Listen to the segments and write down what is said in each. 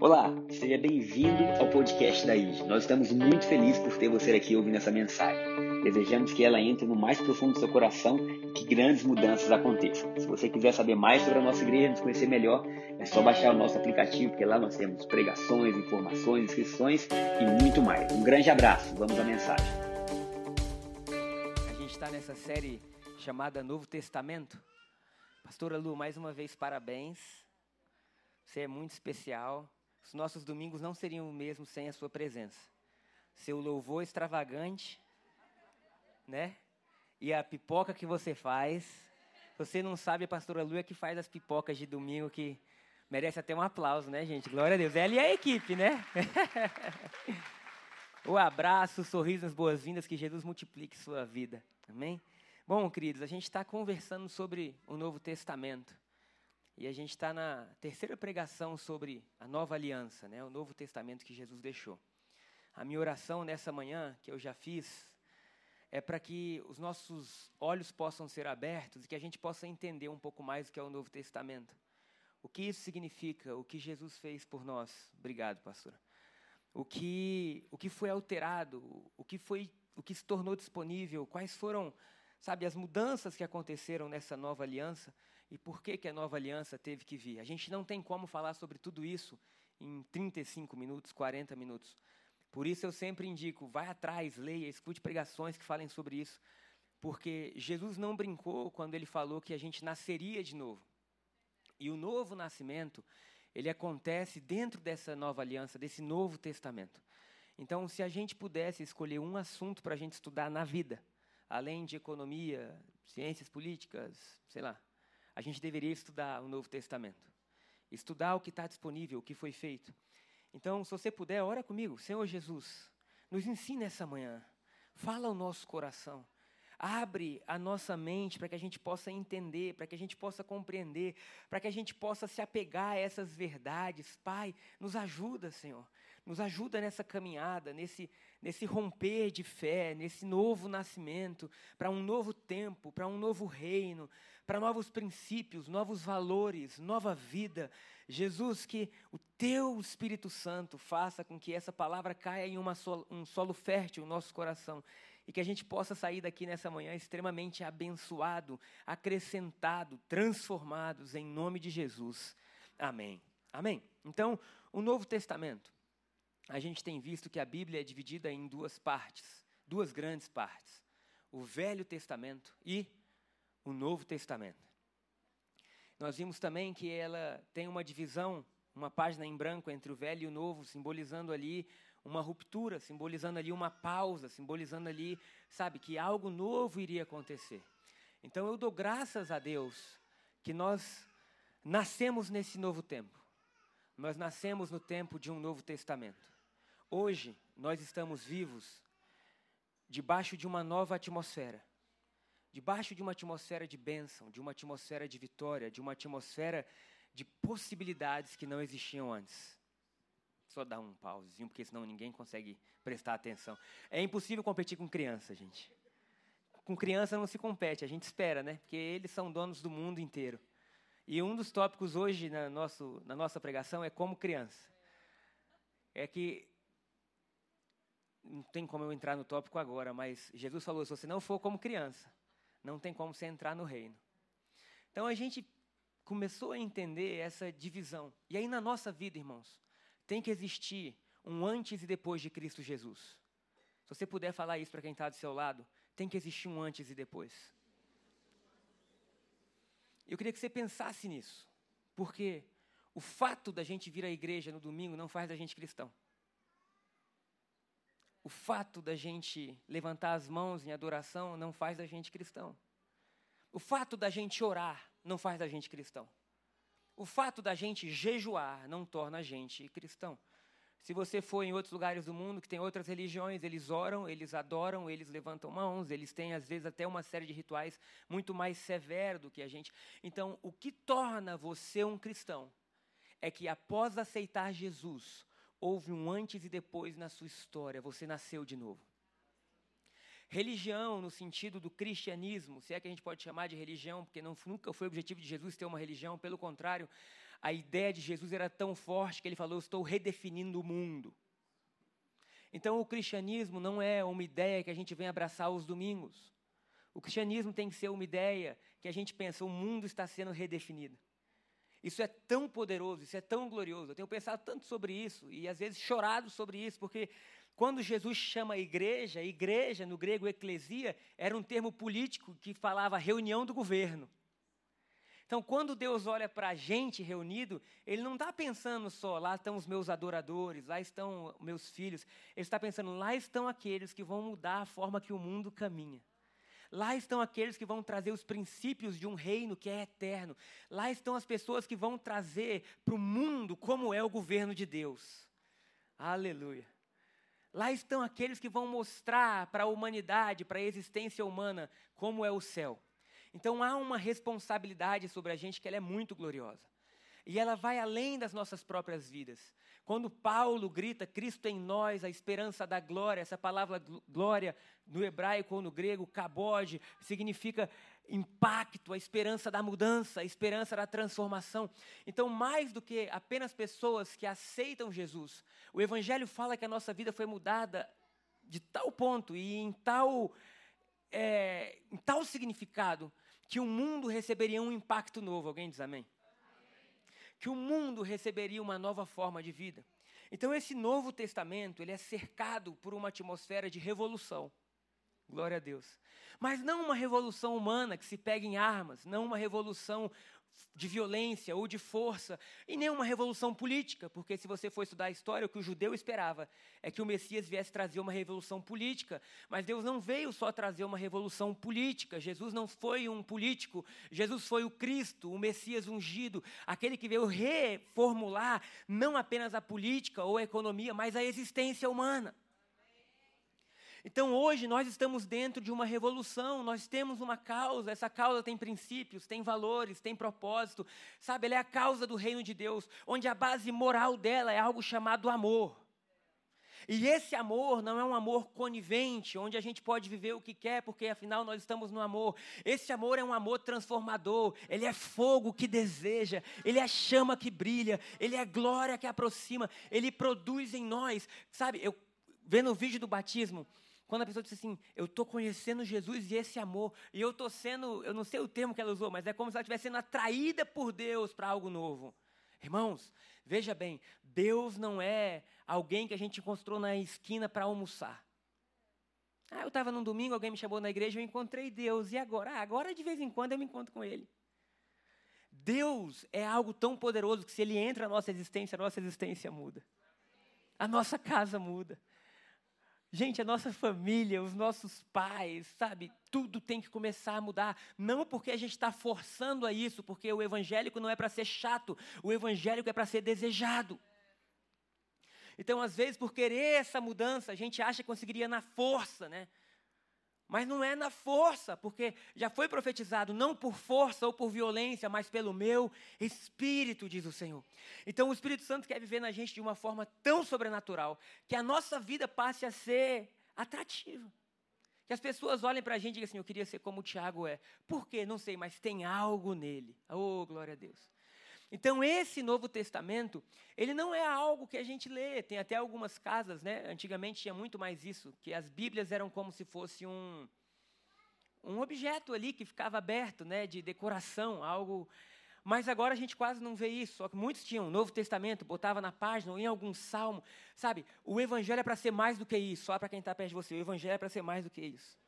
Olá, seja bem-vindo ao podcast da IG. Nós estamos muito felizes por ter você aqui ouvindo essa mensagem. Desejamos que ela entre no mais profundo do seu coração e que grandes mudanças aconteçam. Se você quiser saber mais sobre a nossa igreja, nos conhecer melhor, é só baixar o nosso aplicativo, porque lá nós temos pregações, informações, inscrições e muito mais. Um grande abraço, vamos à mensagem. A gente está nessa série chamada Novo Testamento. Pastora Lu, mais uma vez parabéns. Você é muito especial. Os nossos domingos não seriam o mesmo sem a sua presença. Seu louvor extravagante, né? E a pipoca que você faz. Você não sabe, a pastora Lu é que faz as pipocas de domingo que merece até um aplauso, né, gente? Glória a Deus. Ela e a equipe, né? o abraço, o sorriso, as boas-vindas, que Jesus multiplique sua vida. Amém? Bom, queridos, a gente está conversando sobre o Novo Testamento. E a gente está na terceira pregação sobre a nova aliança, né, o Novo Testamento que Jesus deixou. A minha oração nessa manhã, que eu já fiz, é para que os nossos olhos possam ser abertos e que a gente possa entender um pouco mais o que é o Novo Testamento. O que isso significa, o que Jesus fez por nós. Obrigado, pastora. O que, o que foi alterado, o que, foi, o que se tornou disponível, quais foram, sabe, as mudanças que aconteceram nessa nova aliança e por que, que a nova aliança teve que vir. A gente não tem como falar sobre tudo isso em 35 minutos, 40 minutos. Por isso eu sempre indico, vai atrás, leia, escute pregações que falem sobre isso, porque Jesus não brincou quando ele falou que a gente nasceria de novo. E o novo nascimento, ele acontece dentro dessa nova aliança, desse novo testamento. Então, se a gente pudesse escolher um assunto para a gente estudar na vida, além de economia, ciências políticas, sei lá, a gente deveria estudar o Novo Testamento. Estudar o que está disponível, o que foi feito. Então, se você puder, ora comigo. Senhor Jesus, nos ensina essa manhã. Fala ao nosso coração. Abre a nossa mente para que a gente possa entender, para que a gente possa compreender, para que a gente possa se apegar a essas verdades. Pai, nos ajuda, Senhor. Nos ajuda nessa caminhada, nesse, nesse romper de fé, nesse novo nascimento, para um novo tempo, para um novo reino, para novos princípios, novos valores, nova vida. Jesus, que o teu Espírito Santo faça com que essa palavra caia em solo, um solo fértil no nosso coração e que a gente possa sair daqui nessa manhã extremamente abençoado, acrescentado, transformados em nome de Jesus. Amém. Amém. Então, o Novo Testamento, a gente tem visto que a Bíblia é dividida em duas partes, duas grandes partes: o Velho Testamento e o Novo Testamento. Nós vimos também que ela tem uma divisão, uma página em branco entre o Velho e o Novo, simbolizando ali uma ruptura, simbolizando ali uma pausa, simbolizando ali, sabe, que algo novo iria acontecer. Então eu dou graças a Deus que nós nascemos nesse novo tempo. Nós nascemos no tempo de um novo testamento. Hoje nós estamos vivos debaixo de uma nova atmosfera debaixo de uma atmosfera de bênção, de uma atmosfera de vitória, de uma atmosfera de possibilidades que não existiam antes. Só dar um pausezinho, porque senão ninguém consegue prestar atenção. É impossível competir com criança, gente. Com criança não se compete, a gente espera, né? Porque eles são donos do mundo inteiro. E um dos tópicos hoje na, nosso, na nossa pregação é como criança. É que não tem como eu entrar no tópico agora, mas Jesus falou: se você não for como criança, não tem como você entrar no reino. Então a gente começou a entender essa divisão. E aí na nossa vida, irmãos, tem que existir um antes e depois de Cristo Jesus. Se você puder falar isso para quem está do seu lado, tem que existir um antes e depois. Eu queria que você pensasse nisso, porque o fato da gente vir à igreja no domingo não faz da gente cristão. O fato da gente levantar as mãos em adoração não faz da gente cristão. O fato da gente orar não faz da gente cristão. O fato da gente jejuar não torna a gente cristão. Se você for em outros lugares do mundo que tem outras religiões, eles oram, eles adoram, eles levantam mãos, eles têm às vezes até uma série de rituais muito mais severos do que a gente. Então, o que torna você um cristão é que após aceitar Jesus, houve um antes e depois na sua história, você nasceu de novo. Religião, no sentido do cristianismo, se é que a gente pode chamar de religião, porque não, nunca foi o objetivo de Jesus ter uma religião, pelo contrário, a ideia de Jesus era tão forte que ele falou: Estou redefinindo o mundo. Então, o cristianismo não é uma ideia que a gente vem abraçar aos domingos. O cristianismo tem que ser uma ideia que a gente pensa: o mundo está sendo redefinido. Isso é tão poderoso, isso é tão glorioso. Eu tenho pensado tanto sobre isso e às vezes chorado sobre isso, porque quando Jesus chama a igreja, igreja, no grego eclesia, era um termo político que falava reunião do governo. Então, quando Deus olha para a gente reunido, Ele não está pensando só, lá estão os meus adoradores, lá estão meus filhos. Ele está pensando, lá estão aqueles que vão mudar a forma que o mundo caminha. Lá estão aqueles que vão trazer os princípios de um reino que é eterno. Lá estão as pessoas que vão trazer para o mundo como é o governo de Deus. Aleluia. Lá estão aqueles que vão mostrar para a humanidade, para a existência humana, como é o céu. Então há uma responsabilidade sobre a gente que ela é muito gloriosa. E ela vai além das nossas próprias vidas. Quando Paulo grita Cristo em nós, a esperança da glória, essa palavra glória no hebraico ou no grego, kabod, significa impacto, a esperança da mudança, a esperança da transformação. Então, mais do que apenas pessoas que aceitam Jesus, o Evangelho fala que a nossa vida foi mudada de tal ponto e em tal, é, em tal significado que o mundo receberia um impacto novo. Alguém diz amém? Que o mundo receberia uma nova forma de vida. Então, esse Novo Testamento ele é cercado por uma atmosfera de revolução. Glória a Deus. Mas não uma revolução humana que se pega em armas, não uma revolução de violência ou de força, e nem uma revolução política, porque se você for estudar a história, o que o judeu esperava é que o Messias viesse trazer uma revolução política, mas Deus não veio só trazer uma revolução política, Jesus não foi um político, Jesus foi o Cristo, o Messias ungido, aquele que veio reformular não apenas a política ou a economia, mas a existência humana. Então hoje nós estamos dentro de uma revolução, nós temos uma causa, essa causa tem princípios, tem valores, tem propósito, sabe? Ela é a causa do reino de Deus, onde a base moral dela é algo chamado amor. E esse amor não é um amor conivente, onde a gente pode viver o que quer, porque afinal nós estamos no amor. Esse amor é um amor transformador, ele é fogo que deseja, ele é chama que brilha, ele é glória que aproxima, ele produz em nós. Sabe, eu vendo o vídeo do batismo, quando a pessoa diz assim, eu estou conhecendo Jesus e esse amor, e eu estou sendo, eu não sei o termo que ela usou, mas é como se ela estivesse sendo atraída por Deus para algo novo. Irmãos, veja bem, Deus não é alguém que a gente encontrou na esquina para almoçar. Ah, eu estava num domingo, alguém me chamou na igreja, eu encontrei Deus, e agora? Ah, agora de vez em quando eu me encontro com Ele. Deus é algo tão poderoso que se Ele entra na nossa existência, a nossa existência muda. A nossa casa muda. Gente, a nossa família, os nossos pais, sabe? Tudo tem que começar a mudar. Não porque a gente está forçando a isso, porque o evangélico não é para ser chato, o evangélico é para ser desejado. Então, às vezes, por querer essa mudança, a gente acha que conseguiria na força, né? Mas não é na força, porque já foi profetizado não por força ou por violência, mas pelo meu espírito, diz o Senhor. Então o Espírito Santo quer viver na gente de uma forma tão sobrenatural que a nossa vida passe a ser atrativa. Que as pessoas olhem para a gente e digam assim: Eu queria ser como o Tiago é. Por quê? Não sei, mas tem algo nele. Oh, glória a Deus. Então, esse Novo Testamento, ele não é algo que a gente lê. Tem até algumas casas, né? Antigamente tinha muito mais isso, que as Bíblias eram como se fosse um, um objeto ali que ficava aberto, né? De decoração, algo. Mas agora a gente quase não vê isso. Só que muitos tinham o Novo Testamento, botava na página ou em algum salmo. Sabe, o Evangelho é para ser mais do que isso. Só para quem está perto de você, o Evangelho é para ser mais do que isso.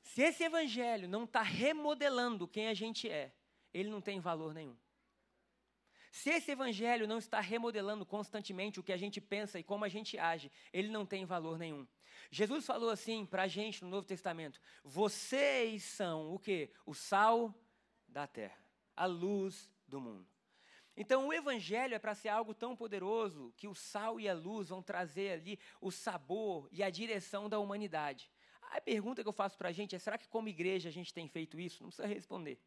Se esse Evangelho não está remodelando quem a gente é, ele não tem valor nenhum. Se esse evangelho não está remodelando constantemente o que a gente pensa e como a gente age, ele não tem valor nenhum. Jesus falou assim para a gente no Novo Testamento: vocês são o que? O sal da terra, a luz do mundo. Então, o Evangelho é para ser algo tão poderoso que o sal e a luz vão trazer ali o sabor e a direção da humanidade. A pergunta que eu faço para a gente é: será que, como igreja, a gente tem feito isso? Não precisa responder.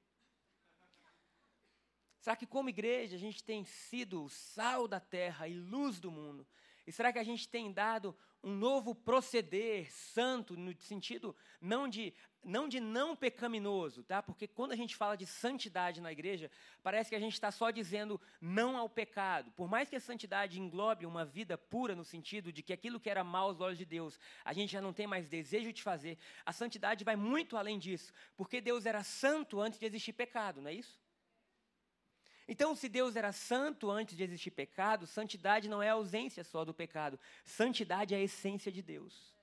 Será que, como igreja, a gente tem sido sal da terra e luz do mundo? E será que a gente tem dado um novo proceder santo no sentido não de não de não pecaminoso, tá? Porque quando a gente fala de santidade na igreja, parece que a gente está só dizendo não ao pecado. Por mais que a santidade englobe uma vida pura no sentido de que aquilo que era mal aos olhos de Deus, a gente já não tem mais desejo de fazer. A santidade vai muito além disso, porque Deus era santo antes de existir pecado, não é isso? Então, se Deus era santo antes de existir pecado, santidade não é a ausência só do pecado. Santidade é a essência de Deus.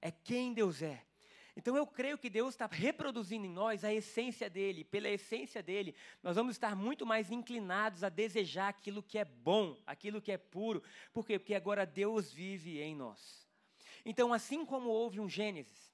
É quem Deus é. Então, eu creio que Deus está reproduzindo em nós a essência dele. Pela essência dele, nós vamos estar muito mais inclinados a desejar aquilo que é bom, aquilo que é puro. Por quê? Porque agora Deus vive em nós. Então, assim como houve um Gênesis,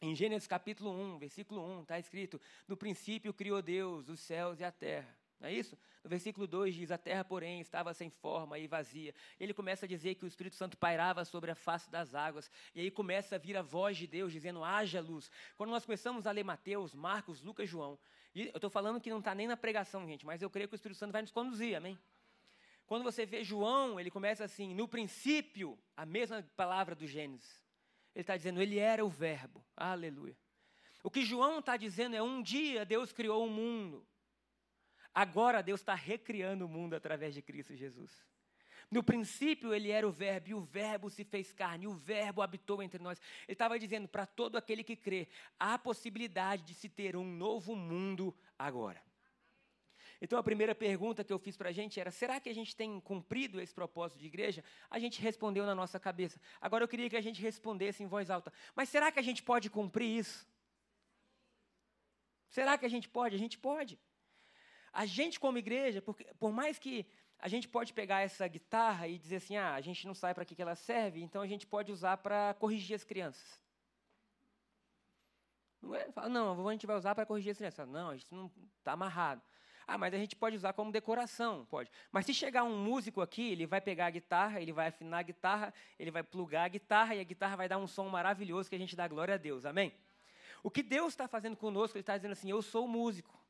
em Gênesis capítulo 1, versículo 1, está escrito: No princípio criou Deus os céus e a terra. Não é isso? No versículo 2 diz: A terra, porém, estava sem forma e vazia. Ele começa a dizer que o Espírito Santo pairava sobre a face das águas. E aí começa a vir a voz de Deus dizendo: haja luz. Quando nós começamos a ler Mateus, Marcos, Lucas, João, eu estou falando que não está nem na pregação, gente, mas eu creio que o Espírito Santo vai nos conduzir, amém? Quando você vê João, ele começa assim: no princípio, a mesma palavra do Gênesis. Ele está dizendo: ele era o Verbo. Aleluia. O que João está dizendo é: um dia Deus criou o um mundo. Agora Deus está recriando o mundo através de Cristo Jesus. No princípio ele era o Verbo, e o Verbo se fez carne, e o Verbo habitou entre nós. Ele estava dizendo para todo aquele que crê: há possibilidade de se ter um novo mundo agora. Então a primeira pergunta que eu fiz para a gente era: será que a gente tem cumprido esse propósito de igreja? A gente respondeu na nossa cabeça. Agora eu queria que a gente respondesse em voz alta: mas será que a gente pode cumprir isso? Será que a gente pode? A gente pode. A gente, como igreja, porque, por mais que a gente pode pegar essa guitarra e dizer assim, ah, a gente não sabe para que, ela serve, então a gente pode usar para corrigir as crianças. Não, é? Não, a gente vai usar para corrigir as crianças. Não, a gente não está amarrado. Ah, mas a gente pode usar como decoração, pode. Mas se chegar um músico aqui, ele vai pegar a guitarra, ele vai afinar a guitarra, ele vai plugar a guitarra e a guitarra vai dar um som maravilhoso que a gente dá glória a Deus, amém? O que Deus está fazendo conosco, Ele está dizendo assim: eu sou músico.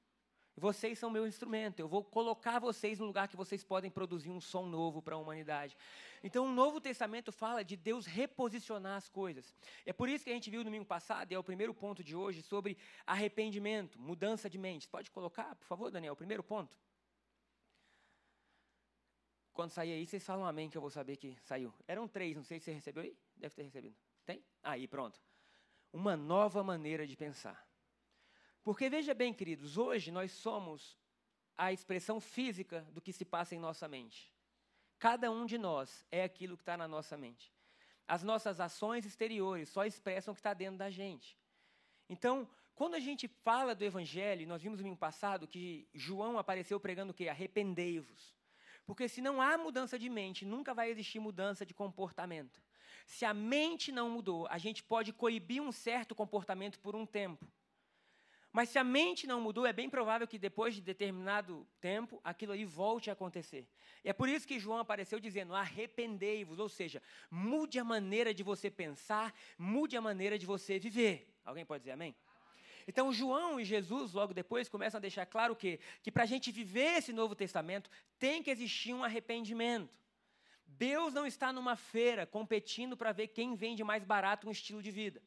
Vocês são meu instrumento. Eu vou colocar vocês no lugar que vocês podem produzir um som novo para a humanidade. Então, o Novo Testamento fala de Deus reposicionar as coisas. É por isso que a gente viu no domingo passado, e é o primeiro ponto de hoje, sobre arrependimento, mudança de mente. Pode colocar, por favor, Daniel, o primeiro ponto? Quando sair aí, vocês falam amém, que eu vou saber que saiu. Eram três, não sei se você recebeu aí. Deve ter recebido. Tem? Aí, pronto. Uma nova maneira de pensar. Porque veja bem, queridos, hoje nós somos a expressão física do que se passa em nossa mente. Cada um de nós é aquilo que está na nossa mente. As nossas ações exteriores só expressam o que está dentro da gente. Então, quando a gente fala do Evangelho, nós vimos no ano passado que João apareceu pregando o quê? Arrependei-vos. Porque se não há mudança de mente, nunca vai existir mudança de comportamento. Se a mente não mudou, a gente pode coibir um certo comportamento por um tempo. Mas se a mente não mudou, é bem provável que depois de determinado tempo, aquilo aí volte a acontecer. E é por isso que João apareceu dizendo: arrependei-vos, ou seja, mude a maneira de você pensar, mude a maneira de você viver. Alguém pode dizer amém? Então, João e Jesus, logo depois, começam a deixar claro que, que para a gente viver esse Novo Testamento, tem que existir um arrependimento. Deus não está numa feira competindo para ver quem vende mais barato um estilo de vida.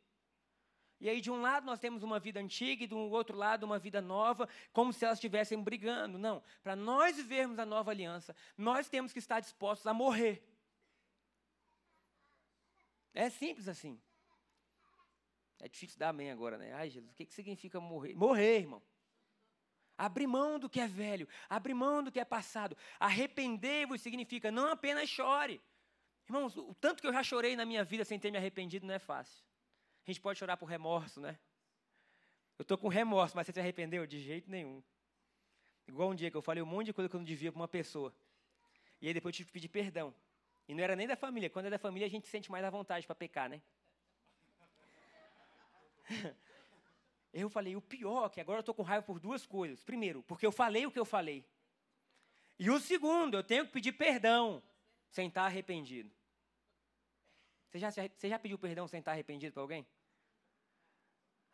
E aí, de um lado, nós temos uma vida antiga e do outro lado, uma vida nova, como se elas estivessem brigando. Não. Para nós vivermos a nova aliança, nós temos que estar dispostos a morrer. É simples assim. É difícil dar amém agora, né? Ai, Jesus, o que, que significa morrer? Morrer, irmão. Abrir mão do que é velho, abrir mão do que é passado. Arrepender-vos significa não apenas chore. Irmãos, o tanto que eu já chorei na minha vida sem ter me arrependido não é fácil. A gente pode chorar por remorso, né? Eu estou com remorso, mas você se arrependeu? De jeito nenhum. Igual um dia que eu falei um monte de coisa que eu não devia para uma pessoa. E aí depois eu tive que pedir perdão. E não era nem da família. Quando é da família, a gente sente mais à vontade para pecar, né? Eu falei, o pior é que agora eu estou com raiva por duas coisas. Primeiro, porque eu falei o que eu falei. E o segundo, eu tenho que pedir perdão sem estar arrependido. Você já, você já pediu perdão sem estar arrependido para alguém?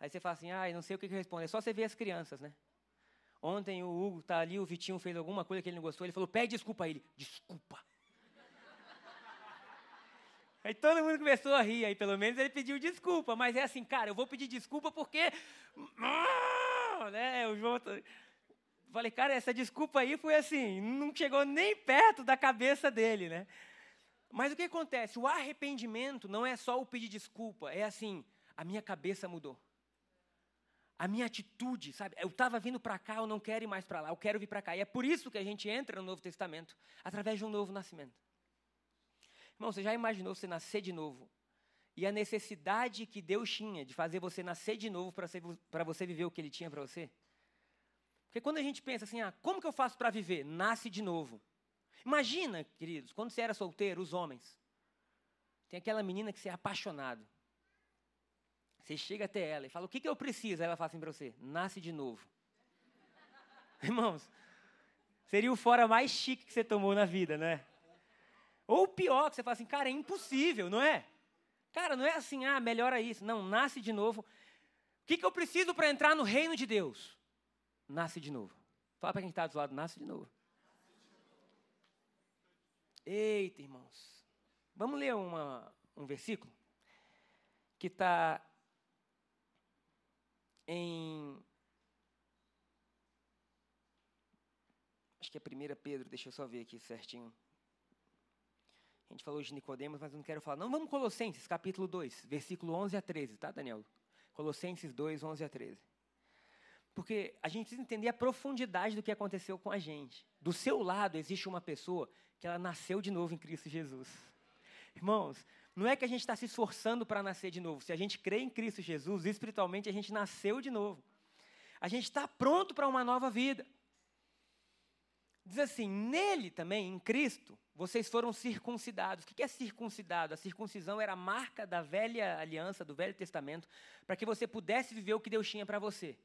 Aí você fala assim, ah, não sei o que, que responde. É só você ver as crianças, né? Ontem o Hugo está ali, o Vitinho fez alguma coisa que ele não gostou, ele falou, pede desculpa a ele. Desculpa. Aí todo mundo começou a rir, aí pelo menos ele pediu desculpa, mas é assim, cara, eu vou pedir desculpa porque. Ah, né, o João. Falei, cara, essa desculpa aí foi assim, não chegou nem perto da cabeça dele, né? Mas o que acontece? O arrependimento não é só o pedir desculpa, é assim, a minha cabeça mudou. A minha atitude, sabe? Eu estava vindo para cá, eu não quero ir mais para lá, eu quero vir para cá. E é por isso que a gente entra no Novo Testamento, através de um novo nascimento. Irmão, você já imaginou você nascer de novo? E a necessidade que Deus tinha de fazer você nascer de novo para você viver o que Ele tinha para você? Porque quando a gente pensa assim, ah, como que eu faço para viver? Nasce de novo. Imagina, queridos, quando você era solteiro, os homens. Tem aquela menina que você é apaixonado. Você chega até ela e fala, o que, que eu preciso? Aí ela fala assim para você, nasce de novo. Irmãos, seria o fora mais chique que você tomou na vida, né? Ou pior, que você fala assim, cara, é impossível, não é? Cara, não é assim, ah, melhora isso. Não, nasce de novo. O que, que eu preciso para entrar no reino de Deus? Nasce de novo. Fala para quem está do lado, nasce de novo. Eita, irmãos. Vamos ler uma, um versículo que está em. Acho que é 1 Pedro, deixa eu só ver aqui certinho. A gente falou de Nicodemos, mas não quero falar. Não, vamos Colossenses, capítulo 2, versículo 11 a 13, tá, Daniel? Colossenses 2, 11 a 13. Porque a gente precisa entender a profundidade do que aconteceu com a gente. Do seu lado existe uma pessoa que ela nasceu de novo em Cristo Jesus. Irmãos, não é que a gente está se esforçando para nascer de novo. Se a gente crê em Cristo Jesus, espiritualmente a gente nasceu de novo. A gente está pronto para uma nova vida. Diz assim: nele também, em Cristo, vocês foram circuncidados. O que é circuncidado? A circuncisão era a marca da velha aliança, do Velho Testamento, para que você pudesse viver o que Deus tinha para você.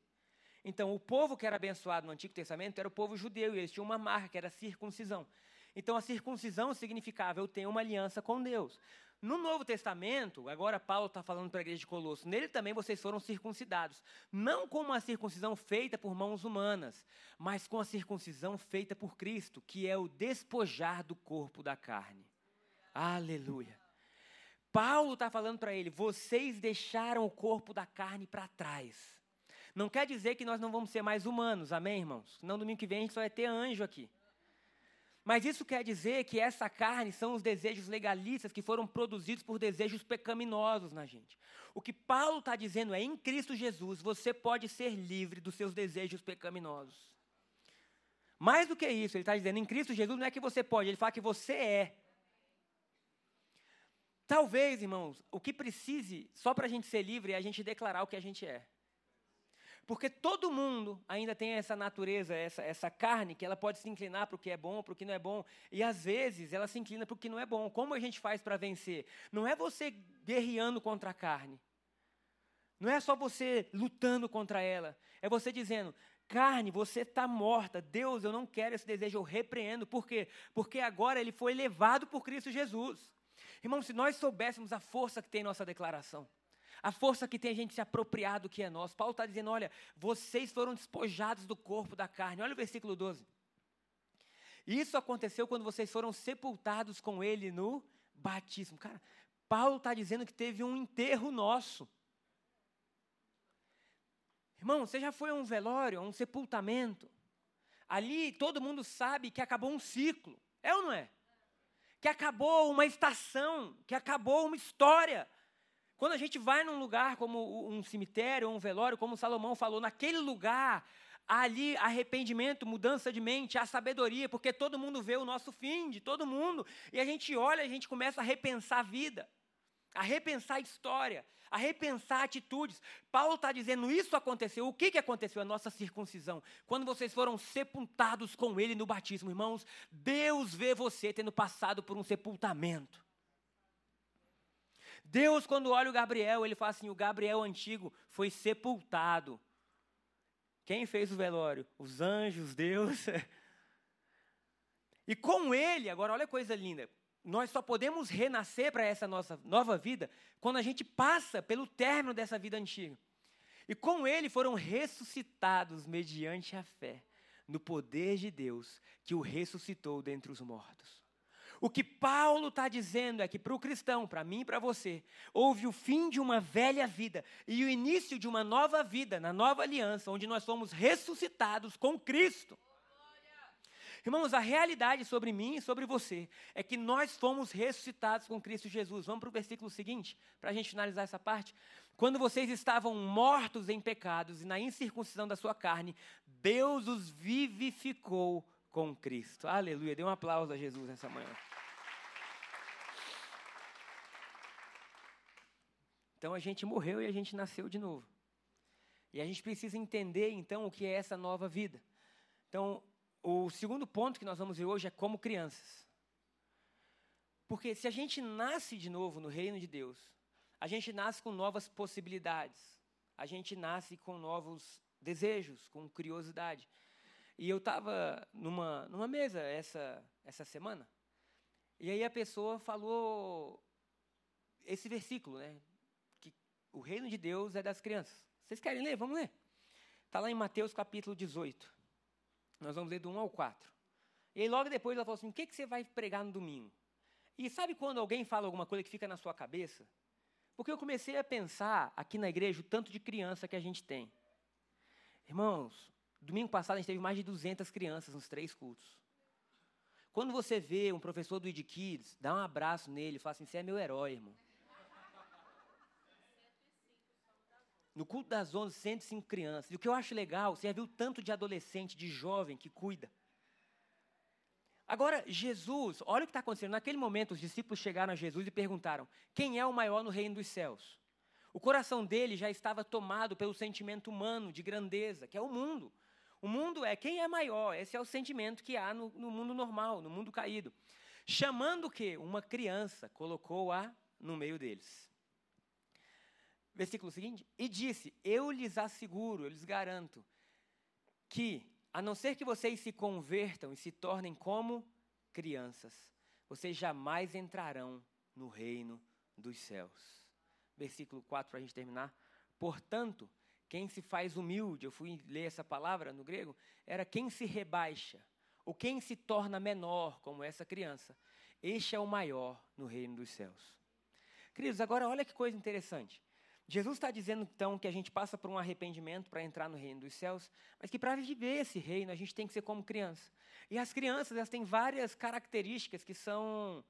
Então, o povo que era abençoado no Antigo Testamento era o povo judeu, e eles tinham uma marca, que era a circuncisão. Então, a circuncisão significava eu tenho uma aliança com Deus. No Novo Testamento, agora Paulo está falando para a igreja de Colosso, nele também vocês foram circuncidados. Não com uma circuncisão feita por mãos humanas, mas com a circuncisão feita por Cristo, que é o despojar do corpo da carne. Aleluia. Paulo está falando para ele: vocês deixaram o corpo da carne para trás. Não quer dizer que nós não vamos ser mais humanos, amém, irmãos? Não domingo que vem a gente só vai ter anjo aqui. Mas isso quer dizer que essa carne são os desejos legalistas que foram produzidos por desejos pecaminosos na gente. O que Paulo está dizendo é: em Cristo Jesus você pode ser livre dos seus desejos pecaminosos. Mais do que isso, ele está dizendo: em Cristo Jesus não é que você pode, ele fala que você é. Talvez, irmãos, o que precise só para a gente ser livre é a gente declarar o que a gente é. Porque todo mundo ainda tem essa natureza, essa, essa carne, que ela pode se inclinar para o que é bom, para o que não é bom. E às vezes ela se inclina para o que não é bom. Como a gente faz para vencer? Não é você guerreando contra a carne. Não é só você lutando contra ela. É você dizendo: carne, você está morta. Deus, eu não quero esse desejo, eu repreendo. Por quê? Porque agora ele foi levado por Cristo Jesus. Irmão, se nós soubéssemos a força que tem nossa declaração, a força que tem a gente se apropriar do que é nosso. Paulo está dizendo: olha, vocês foram despojados do corpo da carne. Olha o versículo 12. Isso aconteceu quando vocês foram sepultados com ele no batismo. Cara, Paulo está dizendo que teve um enterro nosso. Irmão, você já foi a um velório, a um sepultamento? Ali todo mundo sabe que acabou um ciclo. É ou não é? Que acabou uma estação, que acabou uma história. Quando a gente vai num lugar como um cemitério, um velório, como Salomão falou, naquele lugar, há ali arrependimento, mudança de mente, há sabedoria, porque todo mundo vê o nosso fim, de todo mundo, e a gente olha, a gente começa a repensar a vida, a repensar a história, a repensar atitudes. Paulo está dizendo: isso aconteceu. O que, que aconteceu? A nossa circuncisão. Quando vocês foram sepultados com ele no batismo, irmãos, Deus vê você tendo passado por um sepultamento. Deus, quando olha o Gabriel, ele fala assim: o Gabriel antigo foi sepultado. Quem fez o velório? Os anjos, Deus. E com ele, agora olha a coisa linda. Nós só podemos renascer para essa nossa nova vida quando a gente passa pelo término dessa vida antiga. E com ele foram ressuscitados mediante a fé no poder de Deus que o ressuscitou dentre os mortos. O que Paulo está dizendo é que para o cristão, para mim e para você, houve o fim de uma velha vida e o início de uma nova vida, na nova aliança, onde nós somos ressuscitados com Cristo. Irmãos, a realidade sobre mim e sobre você é que nós fomos ressuscitados com Cristo Jesus. Vamos para o versículo seguinte, para a gente finalizar essa parte. Quando vocês estavam mortos em pecados e na incircuncisão da sua carne, Deus os vivificou com Cristo. Aleluia. Dê um aplauso a Jesus nessa manhã. Então a gente morreu e a gente nasceu de novo. E a gente precisa entender então o que é essa nova vida. Então, o segundo ponto que nós vamos ver hoje é como crianças. Porque se a gente nasce de novo no reino de Deus, a gente nasce com novas possibilidades. A gente nasce com novos desejos, com curiosidade. E eu estava numa, numa mesa essa, essa semana, e aí a pessoa falou esse versículo, né? O reino de Deus é das crianças. Vocês querem ler? Vamos ler. Está lá em Mateus capítulo 18. Nós vamos ler do 1 ao 4. E aí logo depois ela falou assim: o que, que você vai pregar no domingo? E sabe quando alguém fala alguma coisa que fica na sua cabeça? Porque eu comecei a pensar aqui na igreja o tanto de criança que a gente tem. Irmãos, domingo passado a gente teve mais de 200 crianças nos três cultos. Quando você vê um professor do ID Kids, dá um abraço nele fala assim: você é meu herói, irmão. No culto das 11, 105 crianças. E o que eu acho legal, você já viu tanto de adolescente, de jovem que cuida. Agora, Jesus, olha o que está acontecendo. Naquele momento, os discípulos chegaram a Jesus e perguntaram: quem é o maior no reino dos céus? O coração dele já estava tomado pelo sentimento humano de grandeza, que é o mundo. O mundo é quem é maior, esse é o sentimento que há no, no mundo normal, no mundo caído. Chamando o quê? Uma criança, colocou-a no meio deles. Versículo seguinte: E disse: Eu lhes asseguro, eu lhes garanto, que, a não ser que vocês se convertam e se tornem como crianças, vocês jamais entrarão no reino dos céus. Versículo 4 para a gente terminar. Portanto, quem se faz humilde, eu fui ler essa palavra no grego, era quem se rebaixa, ou quem se torna menor, como essa criança. Este é o maior no reino dos céus. Queridos, agora olha que coisa interessante. Jesus está dizendo então que a gente passa por um arrependimento para entrar no reino dos céus, mas que para viver esse reino a gente tem que ser como criança. E as crianças elas têm várias características que são,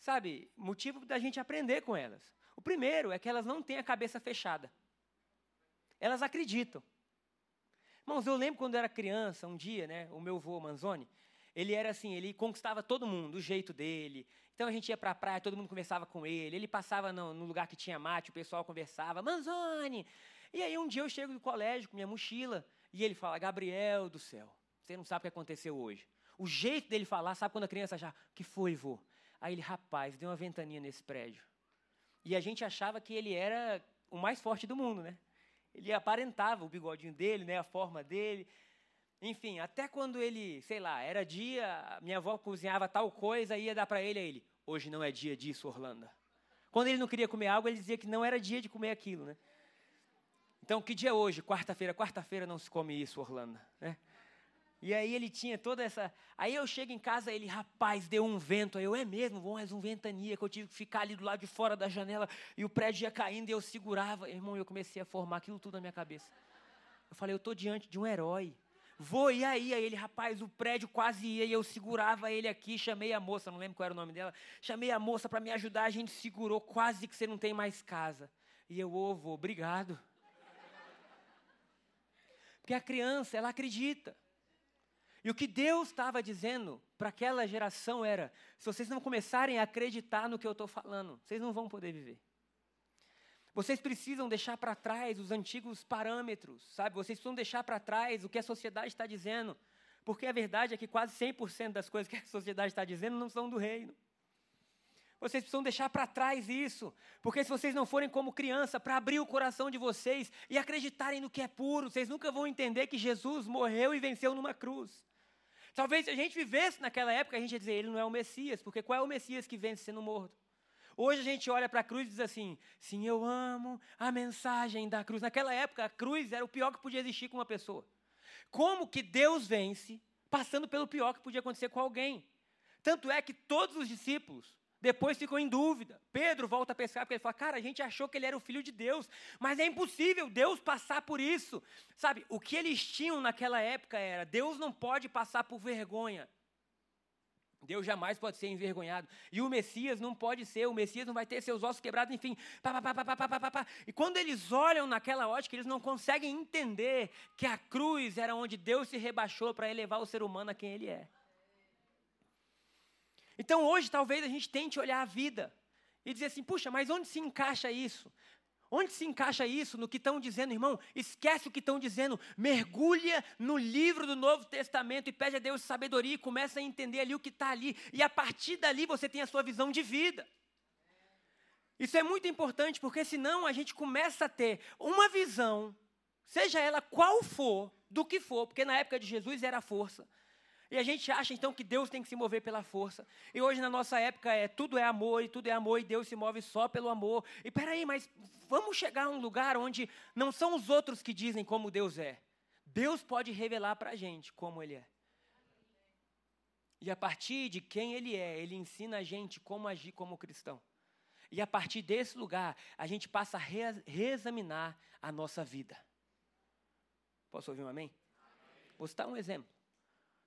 sabe, motivo da gente aprender com elas. O primeiro é que elas não têm a cabeça fechada. Elas acreditam. Irmãos, eu lembro quando eu era criança, um dia, né, o meu avô Manzoni, ele era assim, ele conquistava todo mundo, do jeito dele. Então a gente ia para a praia, todo mundo conversava com ele. Ele passava no, no, lugar que tinha mate, o pessoal conversava, Manzoni! E aí um dia eu chego do colégio com minha mochila e ele fala, Gabriel do céu, você não sabe o que aconteceu hoje. O jeito dele falar, sabe quando a criança já, que foi, vô? Aí ele, rapaz, deu uma ventania nesse prédio. E a gente achava que ele era o mais forte do mundo, né? Ele aparentava o bigodinho dele, né, a forma dele. Enfim, até quando ele, sei lá, era dia, minha avó cozinhava tal coisa, ia dar para ele a ele. Hoje não é dia disso, Orlando. Quando ele não queria comer algo, ele dizia que não era dia de comer aquilo, né? Então, que dia é hoje? Quarta-feira. Quarta-feira não se come isso, Orlando, né? E aí ele tinha toda essa. Aí eu chego em casa, ele, rapaz, deu um vento. Aí eu, é mesmo, bom, mais um ventania, que eu tive que ficar ali do lado de fora da janela e o prédio ia caindo e eu segurava. Irmão, eu comecei a formar aquilo tudo na minha cabeça. Eu falei, eu estou diante de um herói. Vou, e aí? Aí ele, rapaz, o prédio quase ia, e eu segurava ele aqui, chamei a moça, não lembro qual era o nome dela, chamei a moça para me ajudar, a gente segurou, quase que você não tem mais casa. E eu, ô, oh, obrigado. Porque a criança, ela acredita. E o que Deus estava dizendo para aquela geração era: se vocês não começarem a acreditar no que eu estou falando, vocês não vão poder viver. Vocês precisam deixar para trás os antigos parâmetros, sabe? Vocês precisam deixar para trás o que a sociedade está dizendo. Porque a verdade é que quase 100% das coisas que a sociedade está dizendo não são do reino. Vocês precisam deixar para trás isso. Porque se vocês não forem como criança para abrir o coração de vocês e acreditarem no que é puro, vocês nunca vão entender que Jesus morreu e venceu numa cruz. Talvez se a gente vivesse naquela época, a gente ia dizer, ele não é o Messias, porque qual é o Messias que vence sendo morto? Hoje a gente olha para a cruz e diz assim: sim, eu amo a mensagem da cruz. Naquela época, a cruz era o pior que podia existir com uma pessoa. Como que Deus vence passando pelo pior que podia acontecer com alguém? Tanto é que todos os discípulos depois ficam em dúvida. Pedro volta a pescar porque ele fala: Cara, a gente achou que ele era o filho de Deus, mas é impossível Deus passar por isso. Sabe, o que eles tinham naquela época era: Deus não pode passar por vergonha. Deus jamais pode ser envergonhado. E o Messias não pode ser, o Messias não vai ter seus ossos quebrados, enfim. Pá, pá, pá, e quando eles olham naquela ótica, eles não conseguem entender que a cruz era onde Deus se rebaixou para elevar o ser humano a quem ele é. Então hoje talvez a gente tente olhar a vida e dizer assim: puxa, mas onde se encaixa isso? Onde se encaixa isso no que estão dizendo, irmão? Esquece o que estão dizendo. Mergulha no livro do Novo Testamento e pede a Deus sabedoria e começa a entender ali o que está ali. E a partir dali você tem a sua visão de vida. Isso é muito importante porque senão a gente começa a ter uma visão, seja ela qual for, do que for, porque na época de Jesus era a força. E a gente acha então que Deus tem que se mover pela força. E hoje na nossa época é tudo é amor e tudo é amor e Deus se move só pelo amor. E peraí, mas vamos chegar a um lugar onde não são os outros que dizem como Deus é. Deus pode revelar para a gente como Ele é. E a partir de quem Ele é, Ele ensina a gente como agir como cristão. E a partir desse lugar, a gente passa a reexaminar a nossa vida. Posso ouvir um amém? Vou citar um exemplo.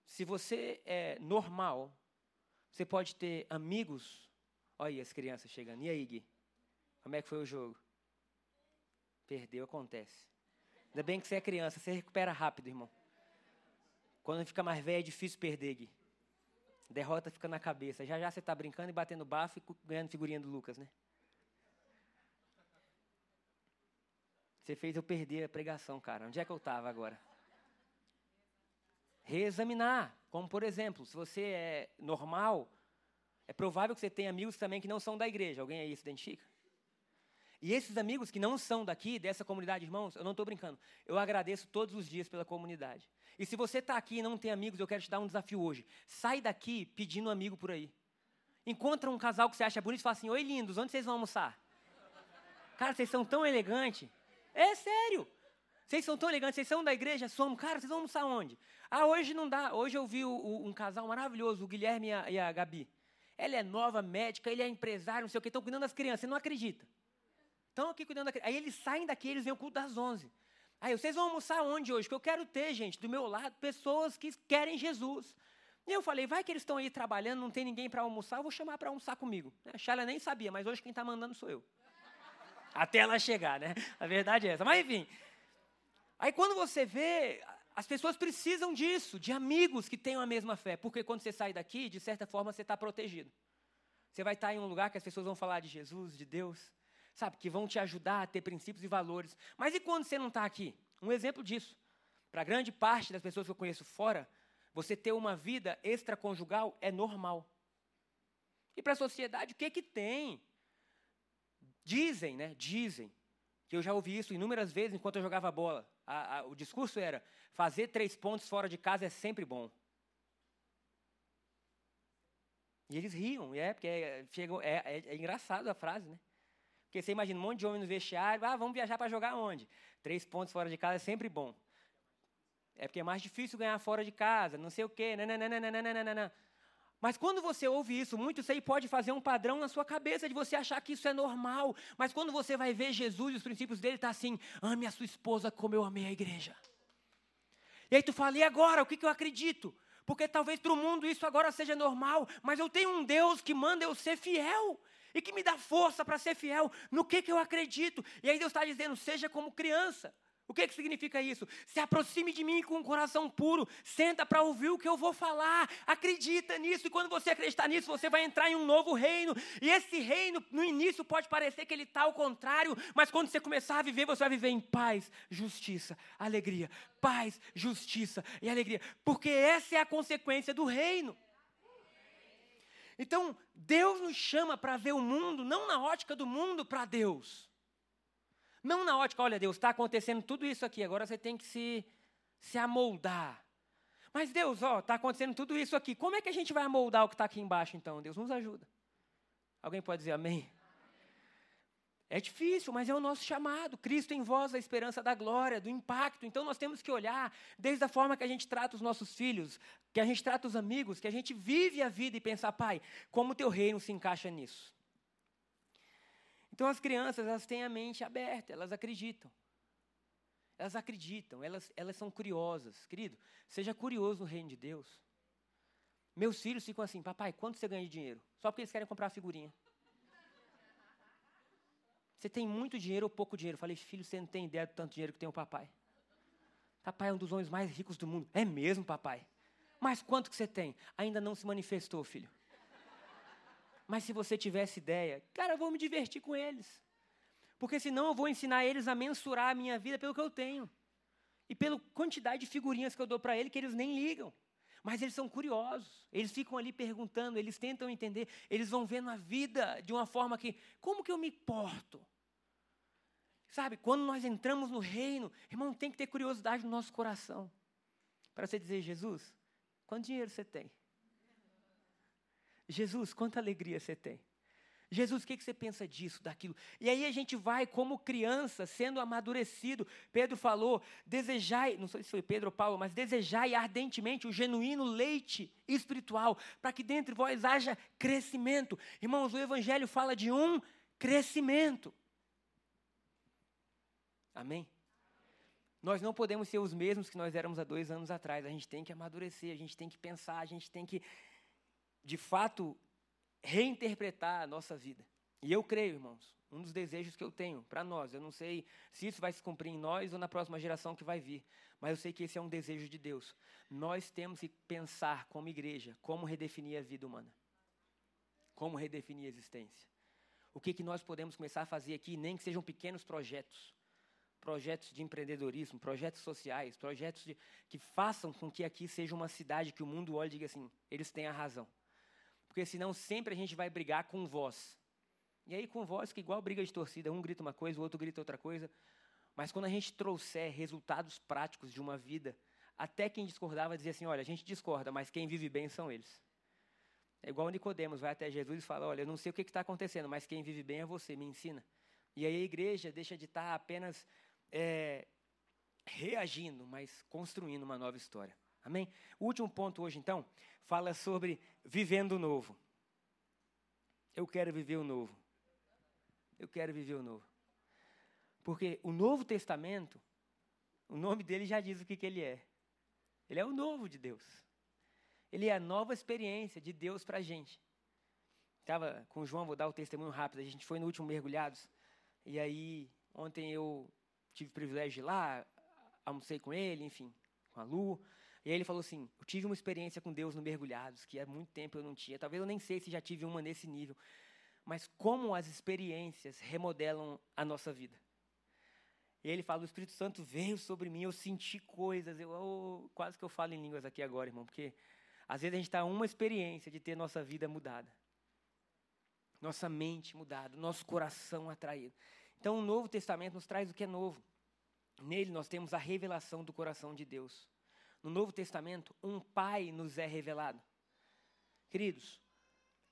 Se você é normal, você pode ter amigos. Olha aí as crianças chegando. E aí, Gui? Como é que foi o jogo? Perdeu, acontece. Ainda bem que você é criança, você recupera rápido, irmão. Quando fica mais velho é difícil perder, Gui. Derrota fica na cabeça. Já já você está brincando e batendo bafo e ganhando figurinha do Lucas, né? Você fez eu perder a pregação, cara. Onde é que eu estava agora? Reexaminar. Como, por exemplo, se você é normal, é provável que você tenha amigos também que não são da igreja. Alguém aí se identifica? E esses amigos que não são daqui, dessa comunidade, irmãos, eu não estou brincando. Eu agradeço todos os dias pela comunidade. E se você está aqui e não tem amigos, eu quero te dar um desafio hoje. Sai daqui pedindo um amigo por aí. Encontra um casal que você acha bonito e fala assim: Oi, lindos, onde vocês vão almoçar? Cara, vocês são tão elegantes. É sério. Vocês são tão elegantes, vocês são da igreja? Somos. Cara, vocês vão almoçar onde? Ah, hoje não dá. Hoje eu vi o, o, um casal maravilhoso, o Guilherme e a, e a, Gabi. Ela é nova, médica, ele é empresário, não sei o quê, estão cuidando das crianças. Você não acredita. Estão aqui cuidando da criança. Aí eles saem daqui, eles vêm o culto das 11. Aí, vocês vão almoçar onde hoje? Que eu quero ter, gente, do meu lado, pessoas que querem Jesus. E eu falei, vai que eles estão aí trabalhando, não tem ninguém para almoçar, eu vou chamar para almoçar comigo. A Shala nem sabia, mas hoje quem está mandando sou eu. Até ela chegar, né? A verdade é essa. Mas enfim, Aí quando você vê, as pessoas precisam disso, de amigos que tenham a mesma fé, porque quando você sai daqui, de certa forma, você está protegido. Você vai estar em um lugar que as pessoas vão falar de Jesus, de Deus, sabe, que vão te ajudar a ter princípios e valores. Mas e quando você não está aqui? Um exemplo disso. Para grande parte das pessoas que eu conheço fora, você ter uma vida extraconjugal é normal. E para a sociedade, o que que tem? Dizem, né? Dizem que eu já ouvi isso inúmeras vezes enquanto eu jogava bola. A, a, o discurso era: fazer três pontos fora de casa é sempre bom. E eles riam, é, porque é, é, é, é engraçado a frase, né? Porque você imagina um monte de homem no vestiário, ah, vamos viajar para jogar onde? Três pontos fora de casa é sempre bom. É porque é mais difícil ganhar fora de casa, não sei o quê, nananana. Mas quando você ouve isso, muito isso aí pode fazer um padrão na sua cabeça de você achar que isso é normal. Mas quando você vai ver Jesus e os princípios dele, está assim: ame a sua esposa como eu amei a igreja. E aí tu fala, e agora? O que, que eu acredito? Porque talvez para o mundo isso agora seja normal, mas eu tenho um Deus que manda eu ser fiel e que me dá força para ser fiel no que, que eu acredito. E aí Deus está dizendo: seja como criança. O que, que significa isso? Se aproxime de mim com um coração puro, senta para ouvir o que eu vou falar, acredita nisso, e quando você acreditar nisso, você vai entrar em um novo reino. E esse reino, no início, pode parecer que ele está ao contrário, mas quando você começar a viver, você vai viver em paz, justiça, alegria. Paz, justiça e alegria, porque essa é a consequência do reino. Então, Deus nos chama para ver o mundo, não na ótica do mundo, para Deus. Não na ótica, olha, Deus, está acontecendo tudo isso aqui, agora você tem que se, se amoldar. Mas Deus, ó, está acontecendo tudo isso aqui. Como é que a gente vai amoldar o que está aqui embaixo, então? Deus nos ajuda. Alguém pode dizer amém? É difícil, mas é o nosso chamado. Cristo em vós, a esperança da glória, do impacto. Então nós temos que olhar desde a forma que a gente trata os nossos filhos, que a gente trata os amigos, que a gente vive a vida e pensar, pai, como o teu reino se encaixa nisso. Então as crianças, elas têm a mente aberta, elas acreditam. Elas acreditam, elas, elas são curiosas. Querido, seja curioso no reino de Deus. Meus filhos ficam assim, papai, quanto você ganha de dinheiro? Só porque eles querem comprar figurinha. Você tem muito dinheiro ou pouco dinheiro? Eu falei, filho, você não tem ideia do tanto dinheiro que tem o papai. Papai é um dos homens mais ricos do mundo. É mesmo, papai? Mas quanto que você tem? Ainda não se manifestou, filho. Mas se você tivesse ideia, cara, eu vou me divertir com eles. Porque senão eu vou ensinar eles a mensurar a minha vida pelo que eu tenho. E pela quantidade de figurinhas que eu dou para eles que eles nem ligam. Mas eles são curiosos, eles ficam ali perguntando, eles tentam entender, eles vão vendo a vida de uma forma que, como que eu me porto? Sabe, quando nós entramos no reino, irmão, tem que ter curiosidade no nosso coração. Para você dizer, Jesus, quanto dinheiro você tem? Jesus, quanta alegria você tem? Jesus, o que você pensa disso, daquilo? E aí a gente vai, como criança, sendo amadurecido. Pedro falou: desejai, não sei se foi Pedro ou Paulo, mas desejai ardentemente o genuíno leite espiritual, para que dentro de vós haja crescimento. Irmãos, o Evangelho fala de um crescimento. Amém? Nós não podemos ser os mesmos que nós éramos há dois anos atrás. A gente tem que amadurecer, a gente tem que pensar, a gente tem que, de fato, reinterpretar a nossa vida. E eu creio, irmãos, um dos desejos que eu tenho para nós, eu não sei se isso vai se cumprir em nós ou na próxima geração que vai vir, mas eu sei que esse é um desejo de Deus. Nós temos que pensar como igreja, como redefinir a vida humana. Como redefinir a existência. O que, que nós podemos começar a fazer aqui, nem que sejam pequenos projetos, projetos de empreendedorismo, projetos sociais, projetos de, que façam com que aqui seja uma cidade que o mundo olhe e diga assim: eles têm a razão. Porque senão sempre a gente vai brigar com voz. E aí com voz que igual briga de torcida, um grita uma coisa, o outro grita outra coisa. Mas quando a gente trouxer resultados práticos de uma vida, até quem discordava dizia assim, olha, a gente discorda, mas quem vive bem são eles. É igual Nicodemos, vai até Jesus e fala, olha, eu não sei o que está acontecendo, mas quem vive bem é você, me ensina. E aí a igreja deixa de estar tá apenas é, reagindo, mas construindo uma nova história. Amém? O último ponto hoje, então, fala sobre vivendo o novo. Eu quero viver o novo. Eu quero viver o novo. Porque o Novo Testamento, o nome dele já diz o que, que ele é. Ele é o novo de Deus. Ele é a nova experiência de Deus para a gente. Estava com o João, vou dar o testemunho rápido. A gente foi no último Mergulhados. E aí, ontem eu tive o privilégio de ir lá, almocei com ele, enfim, com a Lu. E aí ele falou assim: Eu tive uma experiência com Deus no Mergulhados, que há muito tempo eu não tinha. Talvez eu nem sei se já tive uma nesse nível. Mas como as experiências remodelam a nossa vida. E ele fala: O Espírito Santo veio sobre mim, eu senti coisas. Eu, quase que eu falo em línguas aqui agora, irmão, porque às vezes a gente está uma experiência de ter nossa vida mudada. Nossa mente mudada, nosso coração atraído. Então o Novo Testamento nos traz o que é novo. Nele nós temos a revelação do coração de Deus no Novo Testamento, um pai nos é revelado. Queridos,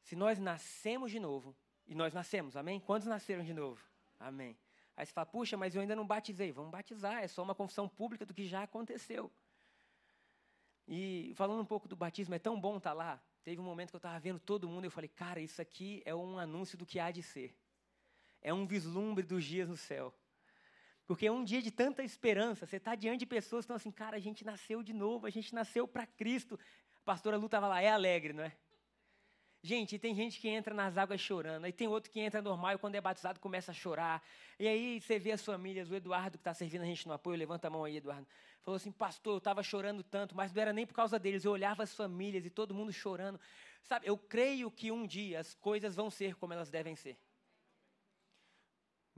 se nós nascemos de novo, e nós nascemos, amém? Quantos nasceram de novo? Amém. Aí você fala, puxa, mas eu ainda não batizei. Vamos batizar, é só uma confissão pública do que já aconteceu. E falando um pouco do batismo, é tão bom estar tá lá. Teve um momento que eu estava vendo todo mundo e eu falei, cara, isso aqui é um anúncio do que há de ser. É um vislumbre dos dias no céu. Porque é um dia de tanta esperança. Você está diante de pessoas que estão assim, cara, a gente nasceu de novo, a gente nasceu para Cristo. A pastora Lu estava lá, é alegre, não é? Gente, tem gente que entra nas águas chorando, aí tem outro que entra normal e quando é batizado começa a chorar. E aí você vê as famílias, o Eduardo que está servindo a gente no apoio, levanta a mão aí, Eduardo. Falou assim, pastor, eu estava chorando tanto, mas não era nem por causa deles, eu olhava as famílias e todo mundo chorando. Sabe, eu creio que um dia as coisas vão ser como elas devem ser.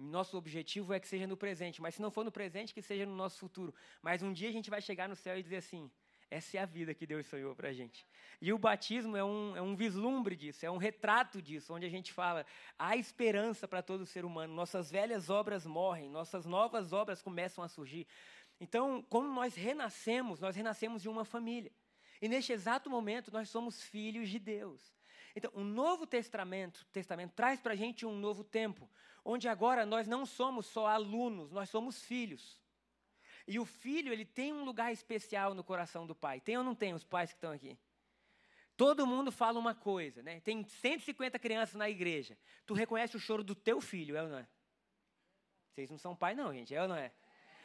Nosso objetivo é que seja no presente, mas se não for no presente, que seja no nosso futuro. Mas um dia a gente vai chegar no céu e dizer assim: essa é a vida que Deus sonhou para a gente. E o batismo é um, é um vislumbre disso, é um retrato disso, onde a gente fala: há esperança para todo ser humano. Nossas velhas obras morrem, nossas novas obras começam a surgir. Então, como nós renascemos, nós renascemos de uma família. E neste exato momento, nós somos filhos de Deus. Então, o Novo Testamento, Testamento traz para a gente um novo tempo, onde agora nós não somos só alunos, nós somos filhos. E o filho, ele tem um lugar especial no coração do pai. Tem ou não tem os pais que estão aqui? Todo mundo fala uma coisa, né? Tem 150 crianças na igreja. Tu reconhece o choro do teu filho, é ou não é? Vocês não são pai não, gente, é ou não é?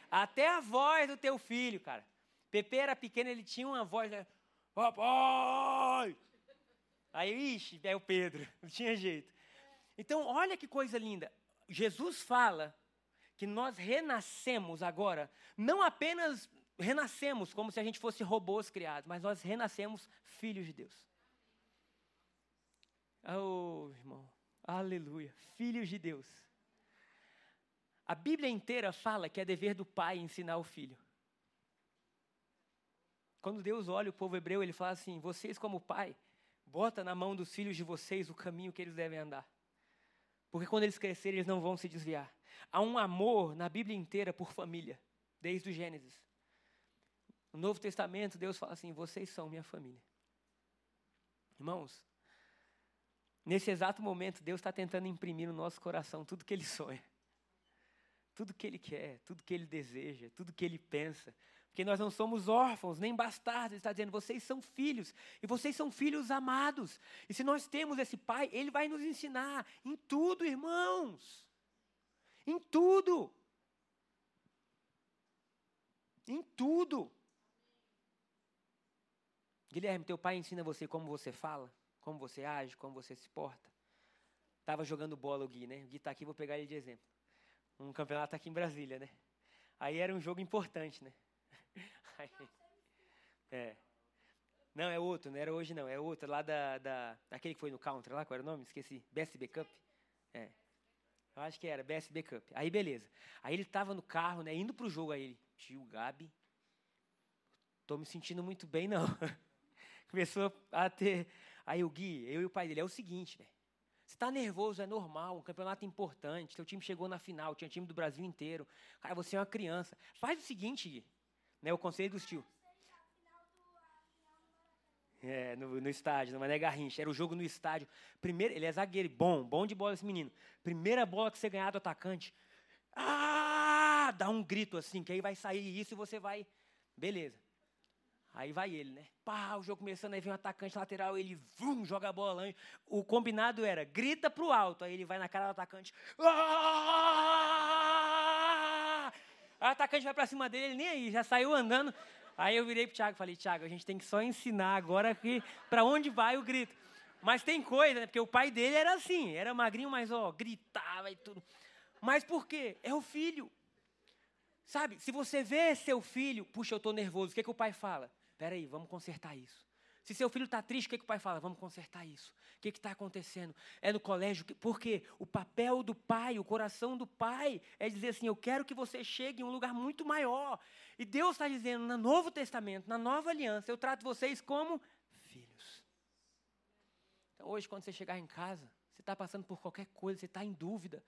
Até a voz do teu filho, cara. Pepe era pequeno, ele tinha uma voz, né? Papai! Aí, ixi, é o Pedro, não tinha jeito. Então, olha que coisa linda. Jesus fala que nós renascemos agora, não apenas renascemos como se a gente fosse robôs criados, mas nós renascemos filhos de Deus. Oh, irmão, aleluia, filhos de Deus. A Bíblia inteira fala que é dever do pai ensinar o filho. Quando Deus olha o povo hebreu, ele fala assim: vocês, como pai, bota na mão dos filhos de vocês o caminho que eles devem andar. Porque quando eles crescerem, eles não vão se desviar. Há um amor na Bíblia inteira por família, desde o Gênesis. No Novo Testamento, Deus fala assim: vocês são minha família. Irmãos, nesse exato momento, Deus está tentando imprimir no nosso coração tudo que Ele sonha, tudo que Ele quer, tudo que Ele deseja, tudo que Ele pensa. Porque nós não somos órfãos, nem bastardos. Ele está dizendo, vocês são filhos. E vocês são filhos amados. E se nós temos esse Pai, Ele vai nos ensinar em tudo, irmãos. Em tudo. Em tudo. Guilherme, teu pai ensina você como você fala, como você age, como você se porta. Estava jogando bola o Gui, né? O Gui está aqui, vou pegar ele de exemplo. Um campeonato aqui em Brasília, né? Aí era um jogo importante, né? É. Não, é outro, não era hoje não, é outro, lá da, da. Aquele que foi no counter lá, qual era o nome? Esqueci. BSB Cup? É. Eu acho que era, BSB Cup. Aí beleza. Aí ele estava no carro, né, indo pro jogo, aí ele, tio Gabi, tô me sentindo muito bem não. Começou a ter. Aí o Gui, eu e o pai dele, é o seguinte, velho. Você está nervoso, é normal, um campeonato importante, seu time chegou na final, tinha time do Brasil inteiro. Cara, você é uma criança. Faz o seguinte, Gui, né, o conselho dos tio. É, no, no estádio, no Mané Garrincha. Era o jogo no estádio. Primeiro, ele é zagueiro, bom, bom de bola esse menino. Primeira bola que você ganhar do atacante. Ah! Dá um grito assim, que aí vai sair isso e você vai. Beleza. Aí vai ele, né? Pá, o jogo começando, aí vem um atacante lateral, ele vum, joga a bola lá. O combinado era, grita pro alto. Aí ele vai na cara do atacante. Ah! O atacante vai para cima dele, ele nem aí, já saiu andando. Aí eu virei pro Thiago e falei, Thiago, a gente tem que só ensinar agora que para onde vai o grito. Mas tem coisa, né? Porque o pai dele era assim, era magrinho, mas ó, gritava e tudo. Mas por quê? É o filho. Sabe, se você vê seu filho, puxa, eu estou nervoso, o que, que o pai fala? Peraí, vamos consertar isso. Se seu filho está triste, o que, que o pai fala? Vamos consertar isso. O que está acontecendo? É no colégio. Porque o papel do pai, o coração do pai, é dizer assim: eu quero que você chegue em um lugar muito maior. E Deus está dizendo no Novo Testamento, na nova aliança, eu trato vocês como filhos. Então, hoje, quando você chegar em casa, você está passando por qualquer coisa, você está em dúvida,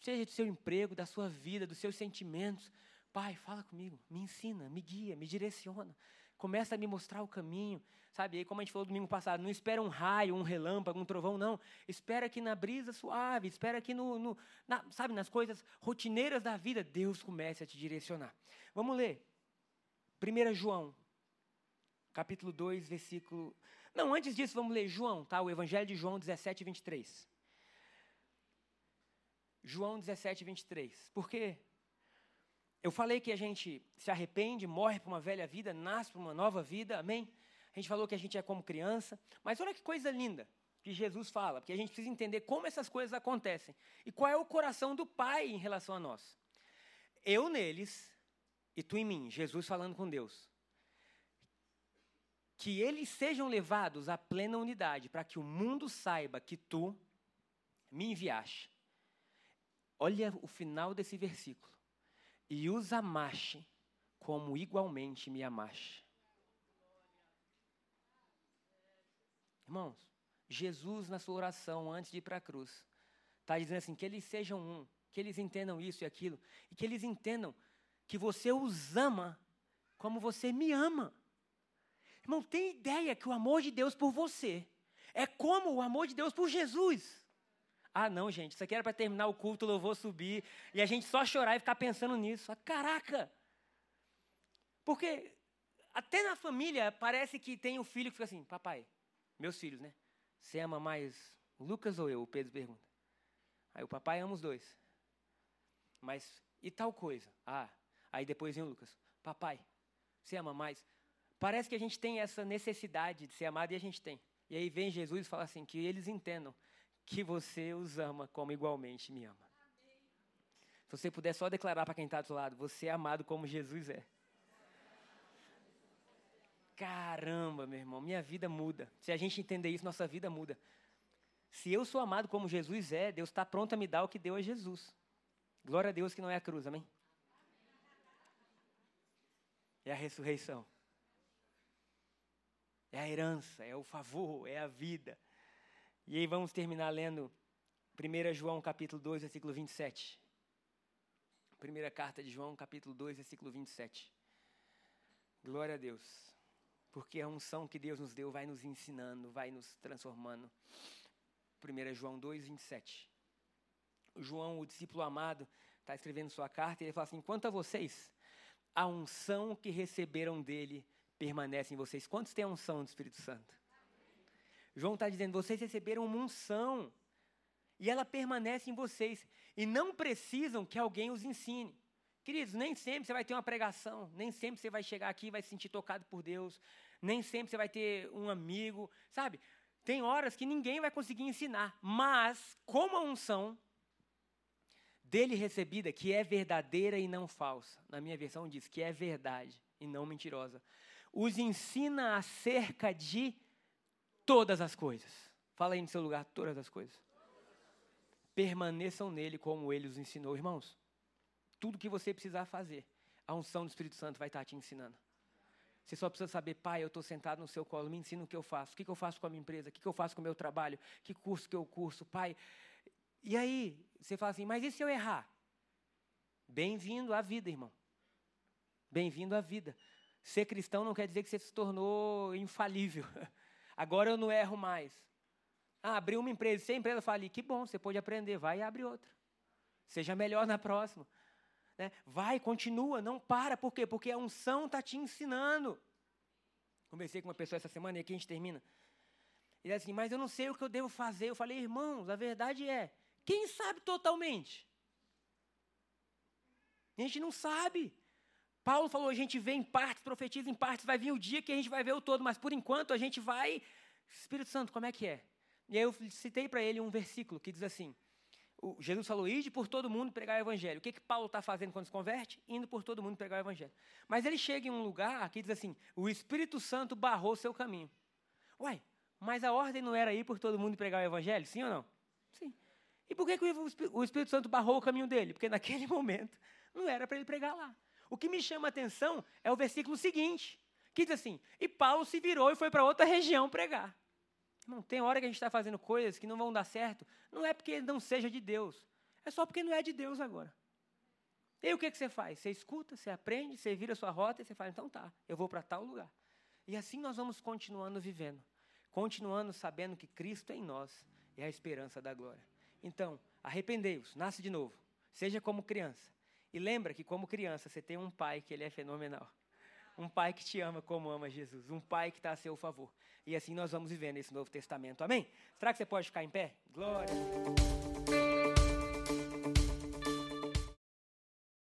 seja do seu emprego, da sua vida, dos seus sentimentos. Pai, fala comigo, me ensina, me guia, me direciona começa a me mostrar o caminho, sabe? aí, como a gente falou domingo passado, não espera um raio, um relâmpago, um trovão, não. Espera que na brisa suave, espera que no, no na, sabe, nas coisas rotineiras da vida, Deus comece a te direcionar. Vamos ler. 1 João, capítulo 2, versículo. Não, antes disso, vamos ler João, tá? O Evangelho de João 17, 23. João 17, 23. Por quê? Eu falei que a gente se arrepende, morre para uma velha vida, nasce para uma nova vida, amém? A gente falou que a gente é como criança, mas olha que coisa linda que Jesus fala, porque a gente precisa entender como essas coisas acontecem e qual é o coração do Pai em relação a nós. Eu neles e tu em mim, Jesus falando com Deus. Que eles sejam levados à plena unidade, para que o mundo saiba que tu me enviaste. Olha o final desse versículo e os amaste como igualmente me amaste. Irmãos, Jesus, na sua oração antes de ir para a cruz, está dizendo assim: que eles sejam um, que eles entendam isso e aquilo, e que eles entendam que você os ama como você me ama. Irmão, tem ideia que o amor de Deus por você É como o amor de Deus por Jesus. Ah, não, gente, isso aqui era para terminar o culto, o louvor subir, e a gente só chorar e ficar pensando nisso. Ah, caraca! Porque até na família parece que tem um filho que fica assim, papai, meus filhos, né? Você ama mais o Lucas ou eu? O Pedro pergunta. Aí o papai ama os dois. Mas e tal coisa? Ah, aí depois vem o Lucas. Papai, você ama mais? Parece que a gente tem essa necessidade de ser amado e a gente tem. E aí vem Jesus e fala assim, que eles entendam que você os ama como igualmente me ama. Se você puder só declarar para quem está do seu lado, você é amado como Jesus é. Caramba, meu irmão, minha vida muda. Se a gente entender isso, nossa vida muda. Se eu sou amado como Jesus é, Deus está pronto a me dar o que deu a Jesus. Glória a Deus que não é a cruz, amém? É a ressurreição. É a herança, é o favor, é a vida. E aí vamos terminar lendo 1 João capítulo 2, versículo 27. Primeira carta de João, capítulo 2, versículo 27. Glória a Deus. Porque a unção que Deus nos deu vai nos ensinando, vai nos transformando. 1 João 2, 27. João, o discípulo amado, está escrevendo sua carta e ele fala assim: quanto a vocês, a unção que receberam dele permanece em vocês. Quantos têm a unção do Espírito Santo? João está dizendo: vocês receberam uma unção e ela permanece em vocês e não precisam que alguém os ensine. Queridos, nem sempre você vai ter uma pregação, nem sempre você vai chegar aqui e vai se sentir tocado por Deus, nem sempre você vai ter um amigo, sabe? Tem horas que ninguém vai conseguir ensinar, mas como a unção dele recebida, que é verdadeira e não falsa, na minha versão diz que é verdade e não mentirosa, os ensina acerca de todas as coisas. Fala aí no seu lugar, todas as coisas. Permaneçam nele como ele os ensinou, irmãos. Tudo que você precisar fazer, a unção do Espírito Santo vai estar te ensinando. Você só precisa saber, pai, eu estou sentado no seu colo, me ensina o que eu faço, o que, eu faço com a minha empresa, o que, eu faço com o meu trabalho, que curso que eu curso, pai. E aí, você fala assim, mas e se eu errar? Bem-vindo à vida, irmão. Bem-vindo à vida. Ser cristão não quer dizer que você se tornou infalível. Agora eu não erro mais. Ah, abriu uma empresa, se a empresa fala, que bom, você pode aprender, vai e abre outra. Seja melhor na próxima. Né? Vai, continua, não para. Por quê? Porque a unção está te ensinando. Conversei com uma pessoa essa semana e aqui a gente termina. Ele disse assim, mas eu não sei o que eu devo fazer. Eu falei, irmãos, a verdade é, quem sabe totalmente? A gente não sabe. Paulo falou, a gente vê em partes, profetiza em partes, vai vir o dia que a gente vai ver o todo, mas por enquanto a gente vai. Espírito Santo, como é que é? E aí eu citei para ele um versículo que diz assim: Jesus falou, ide por todo mundo pregar o evangelho. O que, que Paulo está fazendo quando se converte? Indo por todo mundo pregar o evangelho. Mas ele chega em um lugar que diz assim: o Espírito Santo barrou seu caminho. Uai, mas a ordem não era ir por todo mundo pregar o evangelho? Sim ou não? Sim. E por que, que o Espírito Santo barrou o caminho dele? Porque naquele momento não era para ele pregar lá. O que me chama a atenção é o versículo seguinte, que diz assim: E Paulo se virou e foi para outra região pregar. Irmão, tem hora que a gente está fazendo coisas que não vão dar certo, não é porque não seja de Deus, é só porque não é de Deus agora. E aí o que, que você faz? Você escuta, você aprende, você vira a sua rota e você fala, então tá, eu vou para tal lugar. E assim nós vamos continuando vivendo, continuando sabendo que Cristo é em nós é a esperança da glória. Então, arrependei-vos, nasce de novo, seja como criança. E lembra que como criança você tem um pai que ele é fenomenal. Um pai que te ama como ama Jesus. Um pai que está a seu favor. E assim nós vamos vivendo esse Novo Testamento. Amém? Será que você pode ficar em pé? Glória.